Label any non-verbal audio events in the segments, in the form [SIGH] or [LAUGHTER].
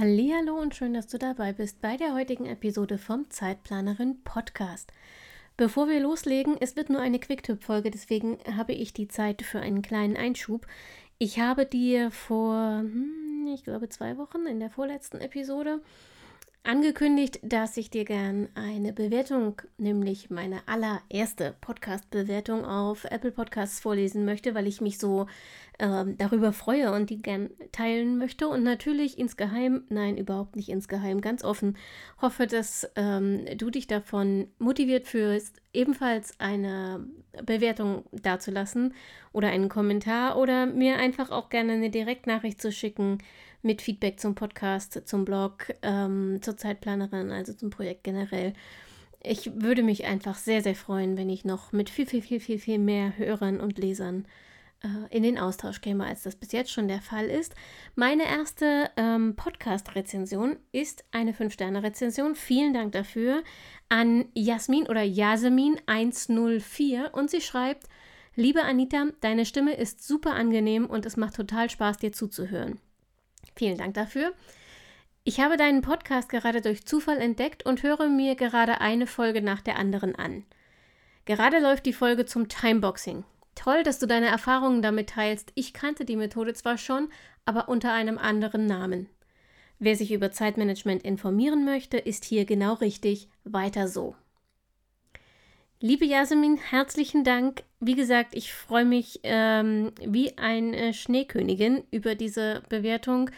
Hallo und schön, dass du dabei bist bei der heutigen Episode vom Zeitplanerin Podcast. Bevor wir loslegen, es wird nur eine Quicktip-Folge, deswegen habe ich die Zeit für einen kleinen Einschub. Ich habe dir vor, hm, ich glaube, zwei Wochen in der vorletzten Episode angekündigt, dass ich dir gern eine Bewertung, nämlich meine allererste Podcast-Bewertung auf Apple Podcasts vorlesen möchte, weil ich mich so ähm, darüber freue und die gern teilen möchte. Und natürlich insgeheim, nein, überhaupt nicht insgeheim, ganz offen, hoffe, dass ähm, du dich davon motiviert fühlst, ebenfalls eine Bewertung dazulassen oder einen Kommentar oder mir einfach auch gerne eine Direktnachricht zu schicken mit Feedback zum Podcast, zum Blog, ähm, zur Zeitplanerin, also zum Projekt generell. Ich würde mich einfach sehr, sehr freuen, wenn ich noch mit viel, viel, viel, viel, viel mehr Hörern und Lesern äh, in den Austausch käme, als das bis jetzt schon der Fall ist. Meine erste ähm, Podcast-Rezension ist eine 5-Sterne-Rezension. Vielen Dank dafür an Jasmin oder Jasmin 104 und sie schreibt, Liebe Anita, deine Stimme ist super angenehm und es macht total Spaß, dir zuzuhören. Vielen Dank dafür. Ich habe deinen Podcast gerade durch Zufall entdeckt und höre mir gerade eine Folge nach der anderen an. Gerade läuft die Folge zum Timeboxing. Toll, dass du deine Erfahrungen damit teilst. Ich kannte die Methode zwar schon, aber unter einem anderen Namen. Wer sich über Zeitmanagement informieren möchte, ist hier genau richtig. Weiter so. Liebe Jasmin, herzlichen Dank. Wie gesagt, ich freue mich ähm, wie eine Schneekönigin über diese Bewertung.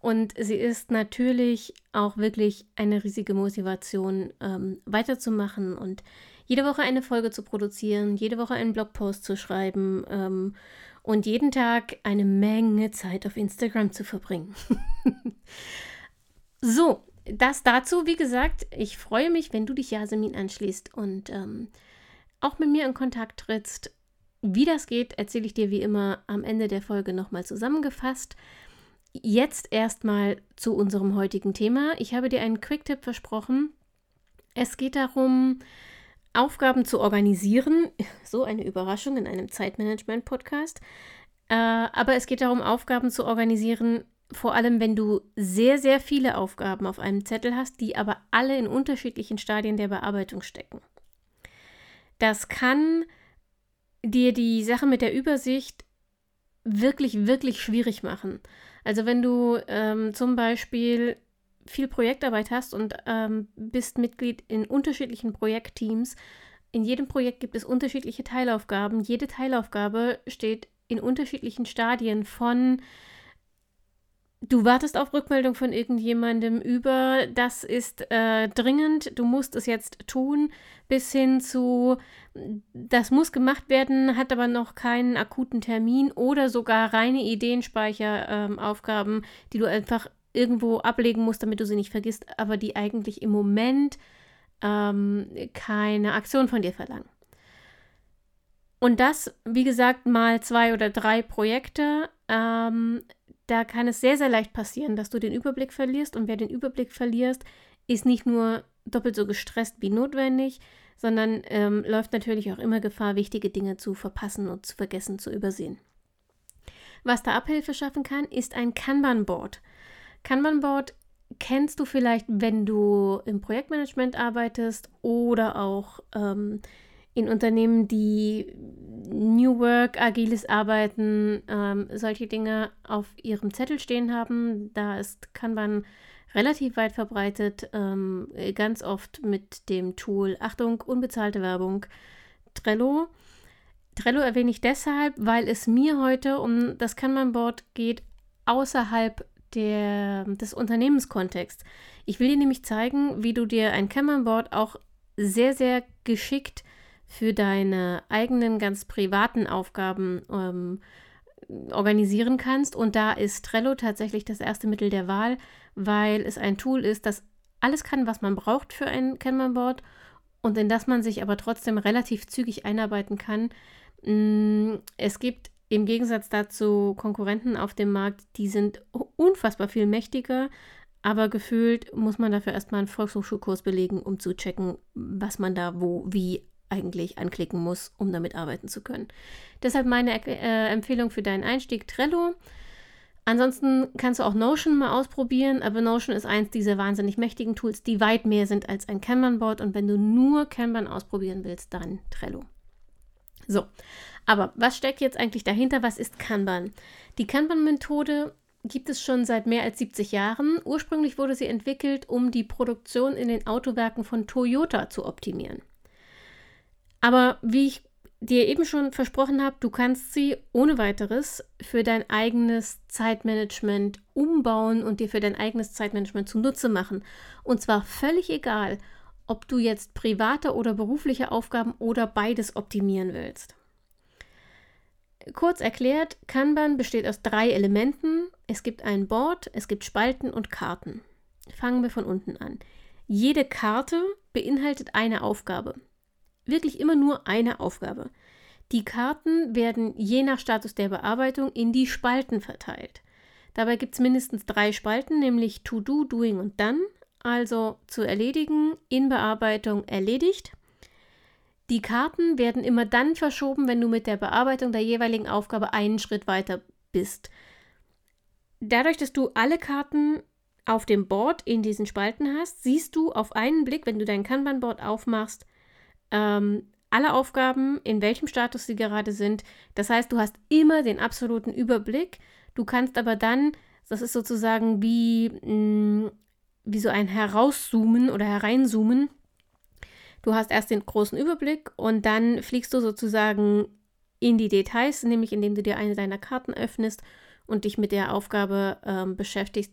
Und sie ist natürlich auch wirklich eine riesige Motivation, ähm, weiterzumachen und jede Woche eine Folge zu produzieren, jede Woche einen Blogpost zu schreiben ähm, und jeden Tag eine Menge Zeit auf Instagram zu verbringen. [LAUGHS] so, das dazu, wie gesagt, ich freue mich, wenn du dich Jasmin anschließt und ähm, auch mit mir in Kontakt trittst. Wie das geht, erzähle ich dir wie immer am Ende der Folge nochmal zusammengefasst. Jetzt erstmal zu unserem heutigen Thema. Ich habe dir einen Quick-Tipp versprochen. Es geht darum, Aufgaben zu organisieren. [LAUGHS] So eine Überraschung in einem Zeitmanagement-Podcast. Äh, aber es geht darum, Aufgaben zu organisieren, vor allem wenn du sehr, sehr viele Aufgaben auf einem Zettel hast, die aber alle in unterschiedlichen Stadien der Bearbeitung stecken. Das kann dir die Sache mit der Übersicht wirklich, wirklich schwierig machen. Also wenn du ähm, zum Beispiel viel Projektarbeit hast und ähm, bist Mitglied in unterschiedlichen Projektteams. In jedem Projekt gibt es unterschiedliche Teilaufgaben. Jede Teilaufgabe steht in unterschiedlichen Stadien von du wartest auf Rückmeldung von irgendjemandem über, das ist äh, dringend, du musst es jetzt tun, bis hin zu, das muss gemacht werden, hat aber noch keinen akuten Termin oder sogar reine Ideenspeicheraufgaben, ähm, die du einfach irgendwo ablegen musst, damit du sie nicht vergisst, aber die eigentlich im Moment ähm, keine Aktion von dir verlangen. Und das, wie gesagt, mal zwei oder drei Projekte. Ähm, da kann es sehr, sehr leicht passieren, dass du den Überblick verlierst. Und wer den Überblick verlierst, ist nicht nur doppelt so gestresst wie notwendig, sondern ähm, läuft natürlich auch immer Gefahr, wichtige Dinge zu verpassen und zu vergessen, zu übersehen. Was da Abhilfe schaffen kann, ist ein Kanban-Board. Kanban-Board kennst du vielleicht, wenn du im Projektmanagement arbeitest oder auch ähm, in Unternehmen, die New Work, agiles Arbeiten, ähm, solche Dinge auf ihrem Zettel stehen haben. Da ist Kanban relativ weit verbreitet, ähm, ganz oft mit dem Tool, Achtung, unbezahlte Werbung, Trello. Trello erwähne ich deshalb, weil es mir heute um das Kanban-Board geht außerhalb der, des Unternehmenskontexts. Ich will dir nämlich zeigen, wie du dir ein Kanban-Board auch sehr, sehr geschickt für deine eigenen ganz privaten Aufgaben ähm, organisieren kannst. Und da ist Trello tatsächlich das erste Mittel der Wahl, weil es ein Tool ist, das alles kann, was man braucht für ein Kanban-Board und in das man sich aber trotzdem relativ zügig einarbeiten kann. Mm, es gibt im Gegensatz dazu Konkurrenten auf dem Markt, die sind unfassbar viel mächtiger, aber gefühlt muss man dafür erstmal einen Volkshochschulkurs belegen, um zu checken, was man da wo, wie eigentlich anklicken muss, um damit arbeiten zu können. Deshalb meine äh, Empfehlung für deinen Einstieg Trello. Ansonsten kannst du auch Notion mal ausprobieren, aber Notion ist eins dieser wahnsinnig mächtigen Tools, die weit mehr sind als ein Kanban-Board. Und wenn du nur Kanban ausprobieren willst, dann Trello. So, aber was steckt jetzt eigentlich dahinter? Was ist Kanban? Die Kanban-Methode gibt es schon seit mehr als 70 Jahren. Ursprünglich wurde sie entwickelt, um die Produktion in den Autowerken von Toyota zu optimieren. Aber wie ich dir eben schon versprochen habe, du kannst sie ohne weiteres für dein eigenes Zeitmanagement umbauen und dir für dein eigenes Zeitmanagement zunutze machen. Und zwar völlig egal, ob du jetzt private oder berufliche Aufgaben oder beides optimieren willst. Kurz erklärt, Kanban besteht aus drei Elementen. Es gibt ein Board, es gibt Spalten und Karten. Fangen wir von unten an. Jede Karte beinhaltet eine Aufgabe wirklich immer nur eine Aufgabe. Die Karten werden je nach Status der Bearbeitung in die Spalten verteilt. Dabei gibt es mindestens drei Spalten, nämlich To Do, Doing und Done, also zu erledigen, in Bearbeitung erledigt. Die Karten werden immer dann verschoben, wenn du mit der Bearbeitung der jeweiligen Aufgabe einen Schritt weiter bist. Dadurch, dass du alle Karten auf dem Board in diesen Spalten hast, siehst du auf einen Blick, wenn du dein Kanban-Board aufmachst, ähm, alle Aufgaben, in welchem Status sie gerade sind. Das heißt, du hast immer den absoluten Überblick. Du kannst aber dann, das ist sozusagen wie, mh, mm, wie so ein Herauszoomen oder Hereinzoomen. Du hast erst den großen Überblick und dann fliegst du sozusagen in die Details, nämlich indem du dir eine deiner Karten öffnest und dich mit der Aufgabe ähm, beschäftigst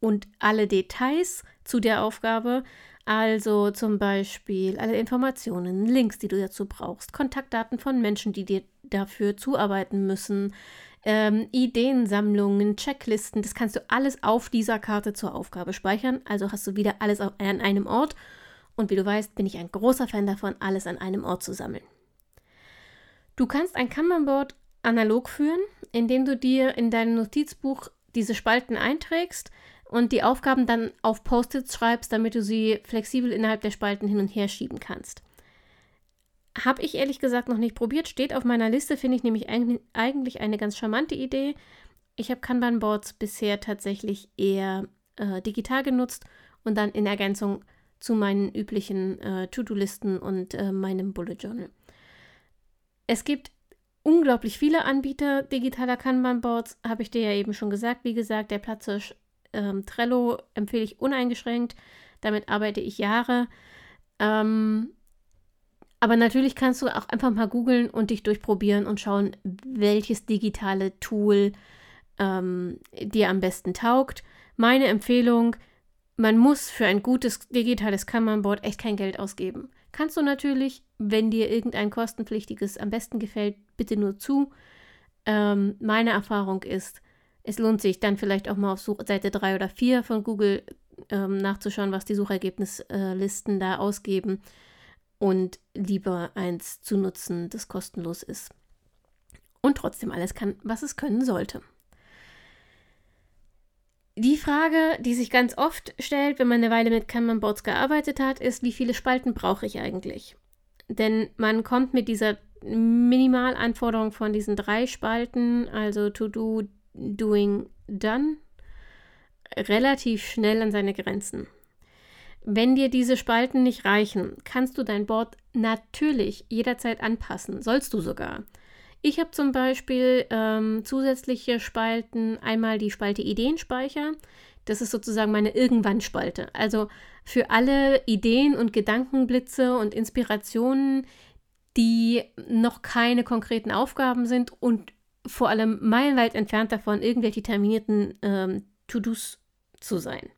und alle Details zu der Aufgabe also zum Beispiel alle Informationen, Links, die du dazu brauchst, Kontaktdaten von Menschen, die dir dafür zuarbeiten müssen, ähm, Ideensammlungen, Checklisten, das kannst du alles auf dieser Karte zur Aufgabe speichern. Also hast du wieder alles an einem Ort. Und wie du weißt, bin ich ein großer Fan davon, alles an einem Ort zu sammeln. Du kannst ein Kanban-Board analog führen, indem du dir in deinem Notizbuch diese Spalten einträgst und die Aufgaben dann auf Post-its schreibst, damit du sie flexibel innerhalb der Spalten hin und her schieben kannst. Habe ich ehrlich gesagt noch nicht probiert, steht auf meiner Liste, finde ich nämlich eigentlich eine ganz charmante Idee. Ich habe Kanban-Boards bisher tatsächlich eher äh, digital genutzt und dann in Ergänzung zu meinen üblichen äh, To-Do-Listen und äh, meinem Bullet Journal. Es gibt unglaublich viele Anbieter digitaler Kanban-Boards, habe ich dir ja eben schon gesagt. Wie gesagt, der Platzhirsch ähm, Trello empfehle ich uneingeschränkt. Damit arbeite ich Jahre. Ähm, aber natürlich kannst du auch einfach mal googeln und dich durchprobieren und schauen, welches digitale Tool ähm, dir am besten taugt. Meine Empfehlung, man muss für ein gutes digitales Kanban-Board echt kein Geld ausgeben. Kannst du natürlich, wenn dir irgendein kostenpflichtiges am besten gefällt, bitte nur zu. Ähm, meine Erfahrung ist, es lohnt sich dann vielleicht auch mal auf Such Seite 3 oder 4 von Google ähm, nachzuschauen, was die Suchergebnislisten da ausgeben und lieber eins zu nutzen, das kostenlos ist und trotzdem alles kann, was es können sollte. Die Frage, die sich ganz oft stellt, wenn man eine Weile mit Kanban-Boards gearbeitet hat, ist, wie viele Spalten brauche ich eigentlich? Denn man kommt mit dieser Minimalanforderung von diesen drei Spalten, also To-Do, Doing Done relativ schnell an seine Grenzen. Wenn dir diese Spalten nicht reichen, kannst du dein Board natürlich jederzeit anpassen, sollst du sogar. Ich habe zum Beispiel ähm, zusätzliche Spalten, einmal die Spalte Ideenspeicher, das ist sozusagen meine Irgendwann-Spalte. Also für alle Ideen und Gedankenblitze und Inspirationen, die noch keine konkreten Aufgaben sind und vor allem meilenweit entfernt davon, irgendwelche terminierten ähm, To-Dos zu sein.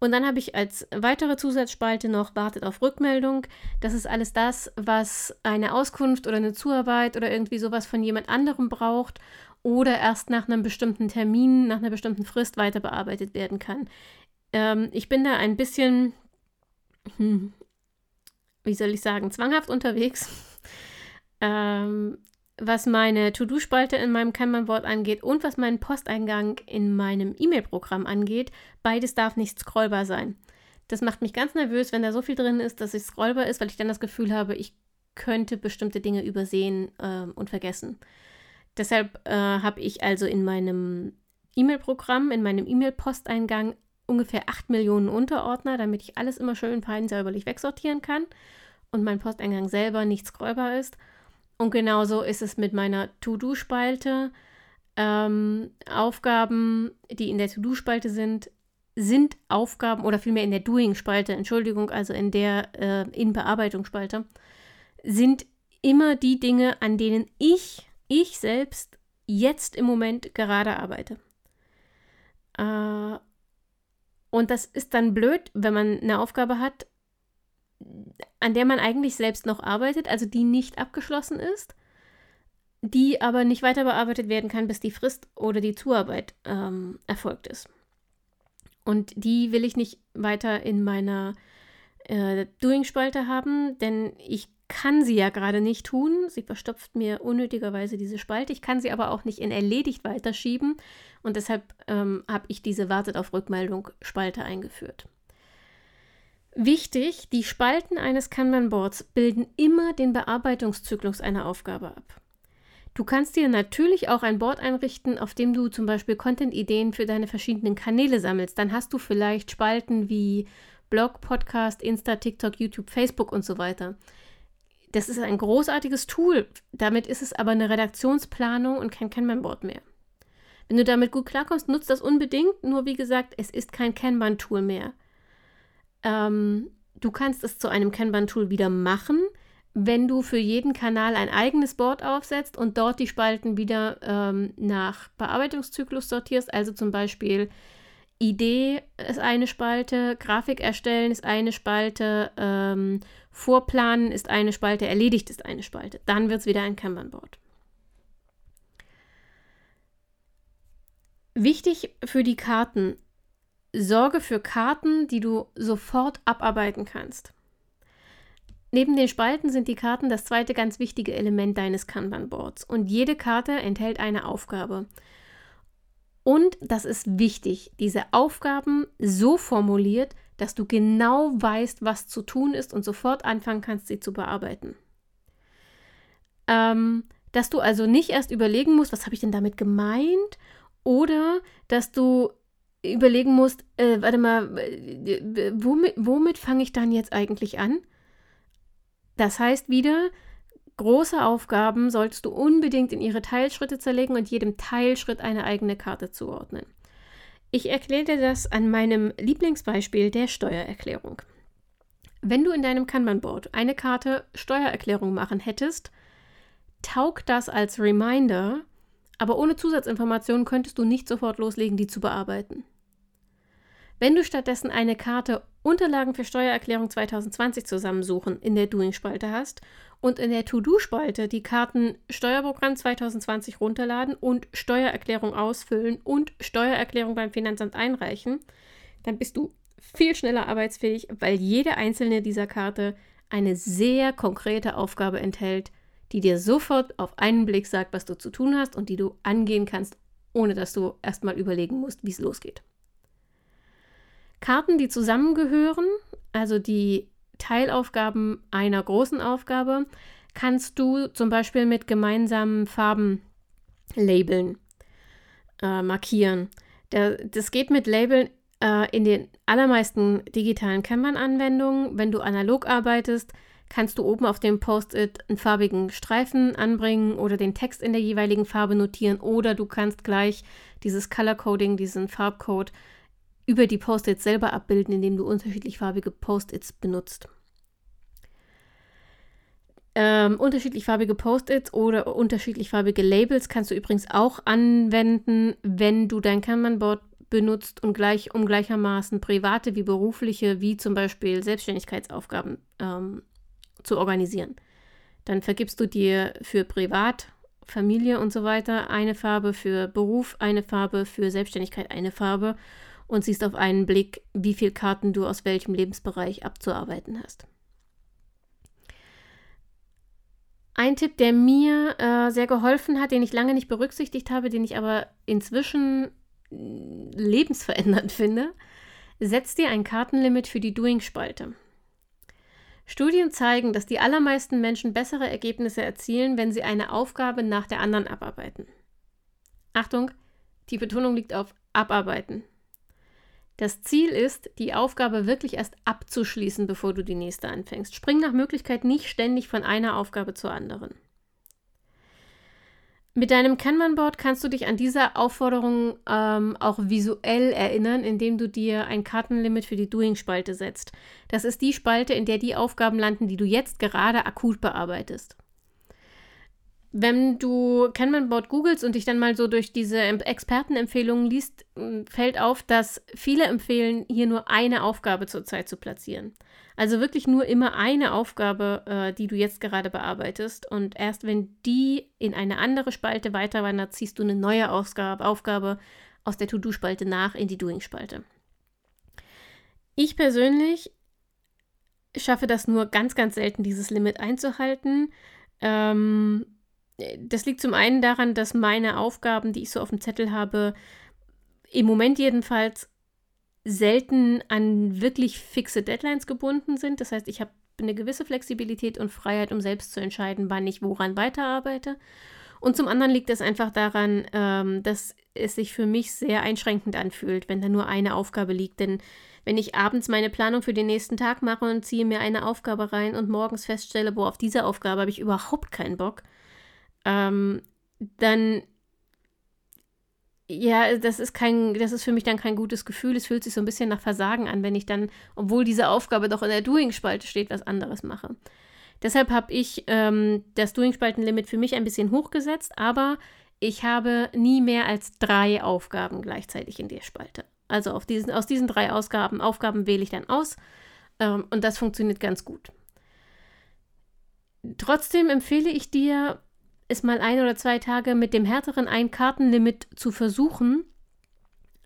Und dann habe ich als weitere Zusatzspalte noch wartet auf Rückmeldung. Das ist alles das, was eine Auskunft oder eine Zuarbeit oder irgendwie sowas von jemand anderem braucht oder erst nach einem bestimmten Termin, nach einer bestimmten Frist weiter bearbeitet werden kann. Ähm, ich bin da ein bisschen, hm, wie soll ich sagen, zwanghaft unterwegs, [LAUGHS] ähm, was meine To-Do-Spalte in meinem Kanban-Board angeht und was meinen Posteingang in meinem E-Mail-Programm angeht. Beides darf nicht scrollbar sein. Das macht mich ganz nervös, wenn da so viel drin ist, dass es scrollbar ist, weil ich dann das Gefühl habe, ich könnte bestimmte Dinge übersehen äh, und vergessen. Deshalb äh, habe ich also in meinem E-Mail-Programm, in meinem E-Mail-Posteingang ungefähr 8 Millionen Unterordner, damit ich alles immer schön fein säuberlich wegsortieren kann und mein Posteingang selber nicht scrollbar ist. Und genauso ist es mit meiner To-Do-Spalte. Ähm, Aufgaben, die in der To-Do-Spalte sind, sind Aufgaben oder vielmehr in der Doing-Spalte, Entschuldigung, also in der äh, in Bearbeitungsspalte, sind immer die Dinge, an denen ich, ich selbst jetzt im Moment gerade arbeite. Äh, und das ist dann blöd, wenn man eine Aufgabe hat, an der man eigentlich selbst noch arbeitet, also die nicht abgeschlossen ist, die aber nicht weiter bearbeitet werden kann, bis die Frist oder die Zuarbeit ähm, erfolgt ist. Und die will ich nicht weiter in meiner äh, Doing-Spalte haben, denn ich kann sie ja gerade nicht tun. Sie verstopft mir unnötigerweise diese Spalte. Ich kann sie aber auch nicht in erledigt weiterschieben. Und deshalb ähm, habe ich diese Wartet auf Rückmeldung Spalte eingeführt. Wichtig, die Spalten eines Kanban-Boards bilden immer den Bearbeitungszyklus einer Aufgabe ab. Du kannst dir natürlich auch ein Board einrichten, auf dem du zum Beispiel Content-Ideen für deine verschiedenen Kanäle sammelst. Dann hast du vielleicht Spalten wie Blog, Podcast, Insta, TikTok, YouTube, Facebook und so weiter. Das ist ein großartiges Tool. Damit ist es aber eine Redaktionsplanung und kein Kanban-Board mehr. Wenn du damit gut klarkommst, nutzt das unbedingt. Nur wie gesagt, es ist kein Kanban-Tool mehr. Ähm, du kannst es zu einem Kanban-Tool wieder machen, wenn du für jeden Kanal ein eigenes Board aufsetzt und dort die Spalten wieder ähm, nach Bearbeitungszyklus sortierst, also zum Beispiel Idee ist eine Spalte, Grafik erstellen ist eine Spalte, ähm, Vorplanen ist eine Spalte, erledigt ist eine Spalte. Dann wird es wieder ein Kanban-Board. Wichtig für die Karten. Sorge für Karten, die du sofort abarbeiten kannst. Neben den Spalten sind die Karten das zweite ganz wichtige Element deines Kanban-Boards und jede Karte enthält eine Aufgabe. Und das ist wichtig, diese Aufgaben so formuliert, dass du genau weißt, was zu tun ist und sofort anfangen kannst, sie zu bearbeiten. Ähm, dass du also nicht erst überlegen musst, was habe ich denn damit gemeint, oder dass du überlegen musst, äh, warte mal, äh, womit, womit fange ich dann jetzt eigentlich an? Das heißt wieder, große Aufgaben solltest du unbedingt in ihre Teilschritte zerlegen und jedem Teilschritt eine eigene Karte zuordnen. Ich erkläre dir das an meinem Lieblingsbeispiel der Steuererklärung. Wenn du in deinem Kanban-Board eine Karte Steuererklärung machen hättest, taugt das als Reminder, aber ohne Zusatzinformationen könntest du nicht sofort loslegen, die zu bearbeiten. Wenn du stattdessen eine Karte Unterlagen für Steuererklärung 2020 zusammensuchen in der Doing-Spalte hast und in der To-Do-Spalte die Karten Steuerprogramm 2020 runterladen und Steuererklärung ausfüllen und Steuererklärung beim Finanzamt einreichen, dann bist du viel schneller arbeitsfähig, weil jede einzelne dieser Karte eine sehr konkrete Aufgabe enthält, die dir sofort auf einen Blick sagt, was du zu tun hast und die du angehen kannst, ohne dass du erstmal überlegen musst, wie es losgeht. Karten, die zusammengehören, also die Teilaufgaben einer großen Aufgabe, kannst du zum Beispiel mit gemeinsamen Farben labeln, äh, markieren. Der, das geht mit Labeln äh, in den allermeisten digitalen Kanban-Anwendungen. Wenn du analog arbeitest, kannst du oben auf dem Post-it einen farbigen Streifen anbringen oder den Text in der jeweiligen Farbe notieren oder du kannst gleich dieses Color Coding, diesen Farbcode über die Post-its selber abbilden, indem du unterschiedlich farbige Post-its benutzt. Ähm, unterschiedlich farbige Post-its oder unterschiedlich farbige Labels kannst du übrigens auch anwenden, wenn du dein Kanban-Board benutzt und gleich, um gleichermaßen private wie berufliche, wie zum Beispiel Selbstständigkeitsaufgaben ähm, zu organisieren. Dann vergibst du dir für privat Familie und so weiter eine Farbe, für Beruf eine Farbe, für Selbstständigkeit eine Farbe und siehst auf einen Blick, wie viele Karten du aus welchem Lebensbereich abzuarbeiten hast. Ein Tipp, der mir äh, sehr geholfen hat, den ich lange nicht berücksichtigt habe, den ich aber inzwischen mm, lebensverändernd [LAUGHS] finde, setz dir ein Kartenlimit für die Doing-Spalte. Studien zeigen, dass die allermeisten Menschen bessere Ergebnisse erzielen, wenn sie eine Aufgabe nach der anderen abarbeiten. Achtung, die Betonung liegt auf abarbeiten. Das Ziel ist, die Aufgabe wirklich erst abzuschließen, bevor du die nächste anfängst. Spring nach Möglichkeit nicht ständig von einer Aufgabe zur anderen. Mit deinem Kanban-Board kannst du dich an diese Aufforderung ähm, auch visuell erinnern, indem du dir ein Kartenlimit für die Doing-Spalte setzt. Das ist die Spalte, in der die Aufgaben landen, die du jetzt gerade akut bearbeitest wenn du Kanban-Board googelst und dich dann mal so durch diese Expertenempfehlungen liest, fällt auf, dass viele empfehlen, hier nur eine Aufgabe zurzeit zu platzieren. Also wirklich nur immer eine Aufgabe, äh, die du jetzt gerade bearbeitest. Und erst wenn die in eine andere Spalte weiterwandert, ziehst du eine neue Ausgabe, Aufgabe aus der To-Do-Spalte nach in die Doing-Spalte. Ich persönlich schaffe das nur ganz, ganz selten, dieses Limit einzuhalten. Ähm, das liegt zum einen daran, dass meine Aufgaben, die ich so auf dem Zettel habe, im Moment jedenfalls selten an wirklich fixe Deadlines gebunden sind. Das heißt, ich habe eine gewisse Flexibilität und Freiheit, um selbst zu entscheiden, wann ich woran weiterarbeite. Und zum anderen liegt es einfach daran, ähm, dass es sich für mich sehr einschränkend anfühlt, wenn da nur eine Aufgabe liegt. Denn wenn ich abends meine Planung für den nächsten Tag mache und ziehe mir eine Aufgabe rein und morgens feststelle, boah, auf diese Aufgabe habe ich überhaupt keinen Bock, ähm, dann ja, das ist kein, das ist für mich dann kein gutes Gefühl. Es fühlt sich so ein bisschen nach Versagen an, wenn ich dann, obwohl diese Aufgabe doch in der Doing-Spalte steht, was anderes mache. Deshalb habe ich ähm, das Doing-Spaltenlimit für mich ein bisschen hochgesetzt, aber ich habe nie mehr als drei Aufgaben gleichzeitig in der Spalte. Also auf diesen, aus diesen drei Ausgaben, Aufgaben wähle ich dann aus ähm, und das funktioniert ganz gut. Trotzdem empfehle ich dir, es mal ein oder zwei Tage mit dem härteren Ein-Kartenlimit zu versuchen.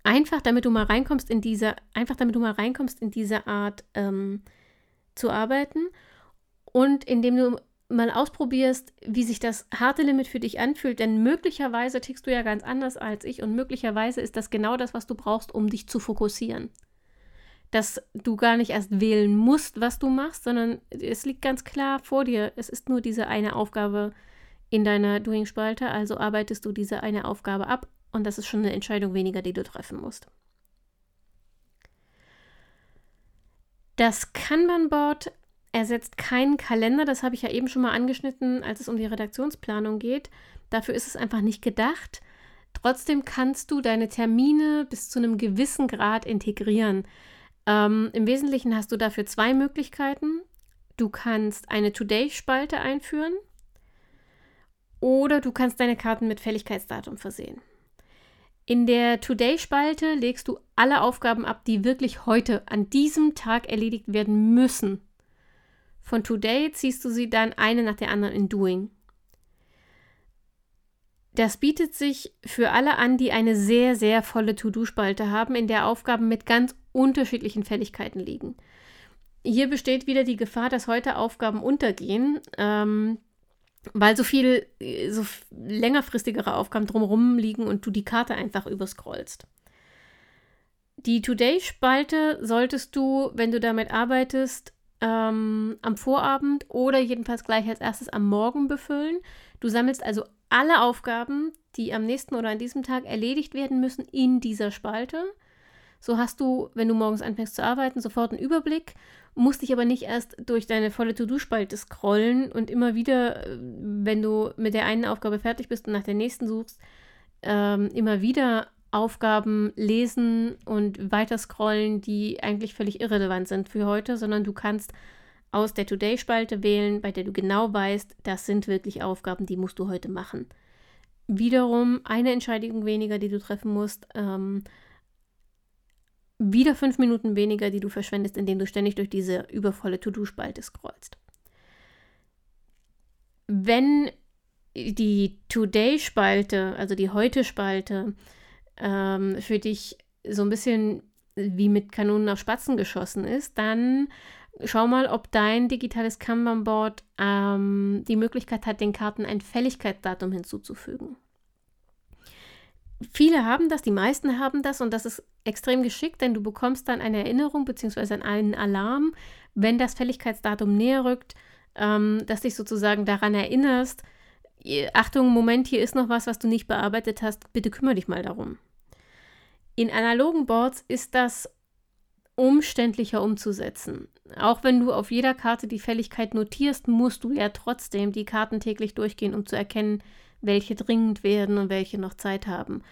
Einfach damit du mal reinkommst in diese, einfach damit du mal reinkommst in diese Art ähm, zu arbeiten und indem du mal ausprobierst, wie sich das harte Limit für dich anfühlt, denn möglicherweise tickst du ja ganz anders als ich und möglicherweise ist das genau das, was du brauchst, um dich zu fokussieren. Dass du gar nicht erst wählen musst, was du machst, sondern es liegt ganz klar vor dir. Es ist nur diese eine Aufgabe, in deiner Doing-Spalte, also arbeitest du diese eine Aufgabe ab und das ist schon eine Entscheidung weniger, die du treffen musst. Das Kanban-Board ersetzt keinen Kalender, das habe ich ja eben schon mal angeschnitten, als es um die Redaktionsplanung geht. Dafür ist es einfach nicht gedacht. Trotzdem kannst du deine Termine bis zu einem gewissen Grad integrieren. Ähm, Im Wesentlichen hast du dafür zwei Möglichkeiten. Du kannst eine Today-Spalte einführen. Oder du kannst deine Karten mit Fälligkeitsdatum versehen. In der Today-Spalte legst du alle Aufgaben ab, die wirklich heute an diesem Tag erledigt werden müssen. Von Today ziehst du sie dann eine nach der anderen in Doing. Das bietet sich für alle an, die eine sehr, sehr volle To-Do-Spalte haben, in der Aufgaben mit ganz unterschiedlichen Fälligkeiten liegen. Hier besteht wieder die Gefahr, dass heute Aufgaben untergehen. Ähm, weil so viel, so längerfristigere Aufgaben drumherum liegen und du die Karte einfach überscrollst. Die Today-Spalte solltest du, wenn du damit arbeitest, ähm, am Vorabend oder jedenfalls gleich als erstes am Morgen befüllen. Du sammelst also alle Aufgaben, die am nächsten oder an diesem Tag erledigt werden müssen, in dieser Spalte. So hast du, wenn du morgens anfängst zu arbeiten, sofort einen Überblick musst dich aber nicht erst durch deine volle To-Do-Spalte scrollen und immer wieder, äh, wenn du mit der einen Aufgabe fertig bist und nach der nächsten suchst, ähm, immer wieder Aufgaben lesen und weiter scrollen, die eigentlich völlig irrelevant sind für heute, sondern du kannst aus der Today-Spalte wählen, bei der du genau weißt, das sind wirklich Aufgaben, die musst du heute machen. Wiederum eine Entscheidung weniger, die du treffen musst. Ähm, wieder fünf Minuten weniger, die du verschwendest, indem du ständig durch diese übervolle To-Do-Spalte scrollst. Wenn die Today-Spalte, also die Heute-Spalte, ähm, für dich so ein bisschen wie mit Kanonen auf Spatzen geschossen ist, dann schau mal, ob dein digitales Kanban-Board ähm, die Möglichkeit hat, den Karten ein Fälligkeitsdatum hinzuzufügen. Viele haben das, die meisten haben das und das ist extrem geschickt, denn du bekommst dann eine Erinnerung bzw. einen Alarm, wenn das Fälligkeitsdatum näher rückt, ähm, dass dich sozusagen daran erinnerst, Achtung, Moment, hier ist noch was, was du nicht bearbeitet hast, bitte kümmere dich mal darum. In analogen Boards ist das umständlicher umzusetzen. Auch wenn du auf jeder Karte die Fälligkeit notierst, musst du ja trotzdem die Karten täglich durchgehen, um zu erkennen, welche dringend werden und welche noch Zeit haben.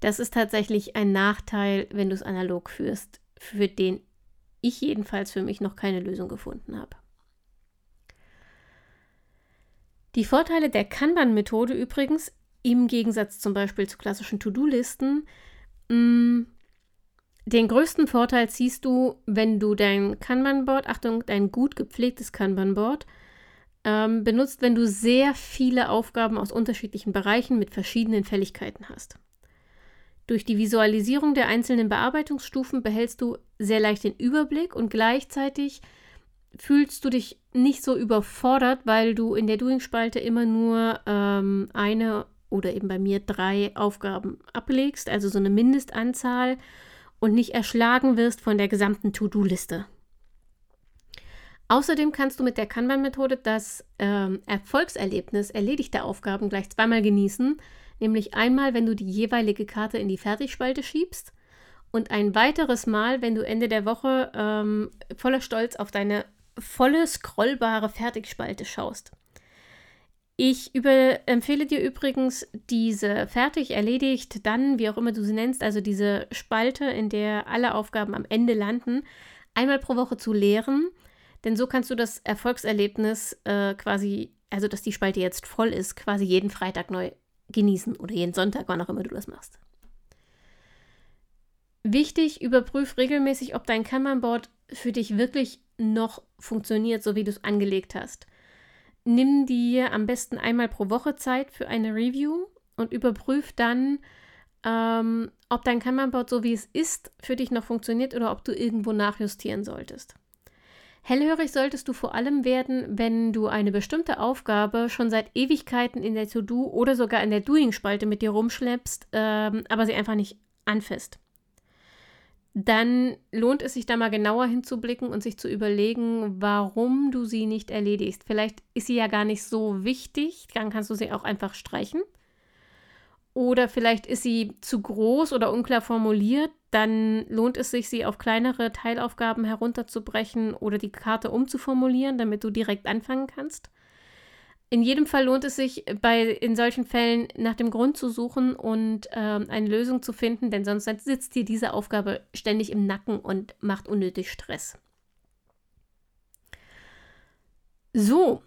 Das ist tatsächlich ein Nachteil, wenn du es analog führst, für den ich jedenfalls für mich noch keine Lösung gefunden habe. Die Vorteile der Kanban-Methode übrigens, im Gegensatz zum Beispiel zu klassischen To-Do-Listen, mm, den größten Vorteil siehst du, wenn du dein Kanban-Board, Achtung, dein gut gepflegtes Kanban-Board, ähm, benutzt, wenn du sehr viele Aufgaben aus unterschiedlichen Bereichen mit verschiedenen Fälligkeiten hast. Durch die Visualisierung der einzelnen Bearbeitungsstufen behältst du sehr leicht den Überblick und gleichzeitig fühlst du dich nicht so überfordert, weil du in der Doing-Spalte immer nur ähm, eine oder eben bei mir drei Aufgaben ablegst, also so eine Mindestanzahl und nicht erschlagen wirst von der gesamten To-Do-Liste. Außerdem kannst du mit der Kanban-Methode das ähm, Erfolgserlebnis erledigter Aufgaben gleich zweimal genießen, nämlich einmal, wenn du die jeweilige Karte in die Fertigspalte schiebst und ein weiteres Mal, wenn du Ende der Woche ähm, voller Stolz auf deine volle scrollbare Fertigspalte schaust. Ich empfehle dir übrigens diese fertig erledigt, dann, wie auch immer du sie nennst, also diese Spalte, in der alle Aufgaben am Ende landen, einmal pro Woche zu leeren denn so kannst du das Erfolgserlebnis äh, quasi, also dass die Spalte jetzt voll ist, quasi jeden Freitag neu genießen oder jeden Sonntag, wann auch immer du das machst. Wichtig, überprüf regelmäßig, ob dein Kanban-Board für dich wirklich noch funktioniert, so wie du es angelegt hast. Nimm dir am besten einmal pro Woche Zeit für eine Review und überprüf dann, ähm, ob dein Kanban-Board so wie es ist für dich noch funktioniert oder ob du irgendwo nachjustieren solltest. Hellhörig solltest du vor allem werden, wenn du eine bestimmte Aufgabe schon seit Ewigkeiten in der To-Do oder sogar in der Doing-Spalte mit dir rumschleppst, ähm, aber sie einfach nicht anfasst. Dann lohnt es sich da mal genauer hinzublicken und sich zu überlegen, warum du sie nicht erledigst. Vielleicht ist sie ja gar nicht so wichtig, dann kannst du sie auch einfach streichen. Oder vielleicht ist sie zu groß oder unklar formuliert, dann lohnt es sich, sie auf kleinere Teilaufgaben herunterzubrechen oder die Karte umzuformulieren, damit du direkt anfangen kannst. In jedem Fall lohnt es sich, bei, in solchen Fällen nach dem Grund zu suchen und ähm, eine Lösung zu finden, denn sonst sitzt dir diese Aufgabe ständig im Nacken und macht unnötig Stress. So,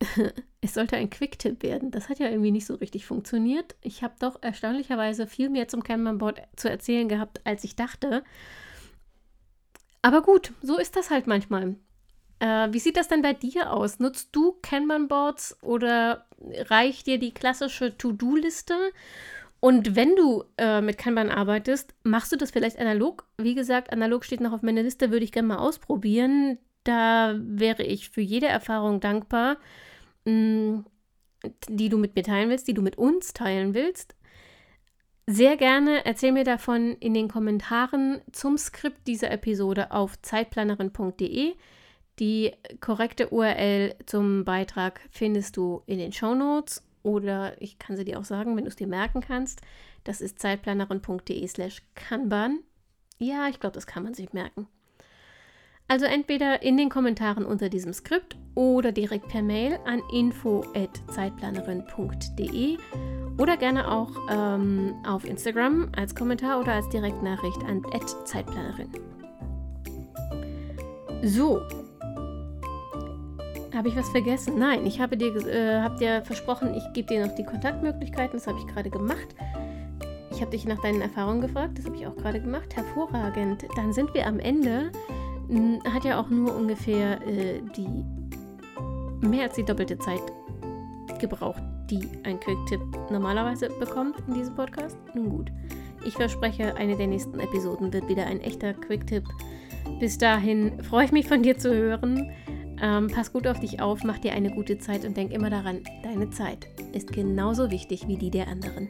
[LAUGHS] es sollte ein Quicktip werden. Das hat ja irgendwie nicht so richtig funktioniert. Ich habe doch erstaunlicherweise viel mehr zum Kanban-Board zu erzählen gehabt, als ich dachte. Aber gut, so ist das halt manchmal. Äh, wie sieht das denn bei dir aus? Nutzt du Kanban-Boards oder reicht dir die klassische To-Do-Liste? Und wenn du äh, mit Kanban arbeitest, machst du das vielleicht analog? Wie gesagt, analog steht noch auf meiner Liste, würde ich gerne mal ausprobieren. Da wäre ich für jede Erfahrung dankbar. Mm, die du mit mir teilen willst, die du mit uns teilen willst, sehr gerne erzähl mir davon in den Kommentaren zum Skript dieser Episode auf zeitplanerin.de. Die korrekte URL zum Beitrag findest du in den Show Notes oder ich kann sie dir auch sagen, wenn du es dir merken kannst. Das ist zeitplanerin.de slash kanban. Ja, ich glaube, das kann man sich merken. Also entweder in den Kommentaren unter diesem Skript oder direkt per Mail an info@zeitplanerin.de oder gerne auch ähm, auf Instagram als Kommentar oder als Direktnachricht an @zeitplanerin. So. Habe ich was vergessen? Nein, ich habe dir, äh, hab dir versprochen, ich gebe dir noch die Kontaktmöglichkeiten. Das habe ich gerade gemacht. Ich habe dich nach deinen Erfahrungen gefragt. Das habe ich auch gerade gemacht. Hervorragend. Dann sind wir am Ende hat ja auch nur ungefähr äh, die mehr als die doppelte Zeit gebraucht, die einen Quick-Tipp normalerweise bekommt in diesem Podcast? Nun gut. Ich verspreche, eine der nächsten Episoden wird wieder ein echter Quick-Tipp. Bis dahin freue ich mich von dir zu hören. Ähm, pass gut auf dich auf, mach dir eine gute Zeit und denk immer daran, deine Zeit ist genauso wichtig wie die der anderen.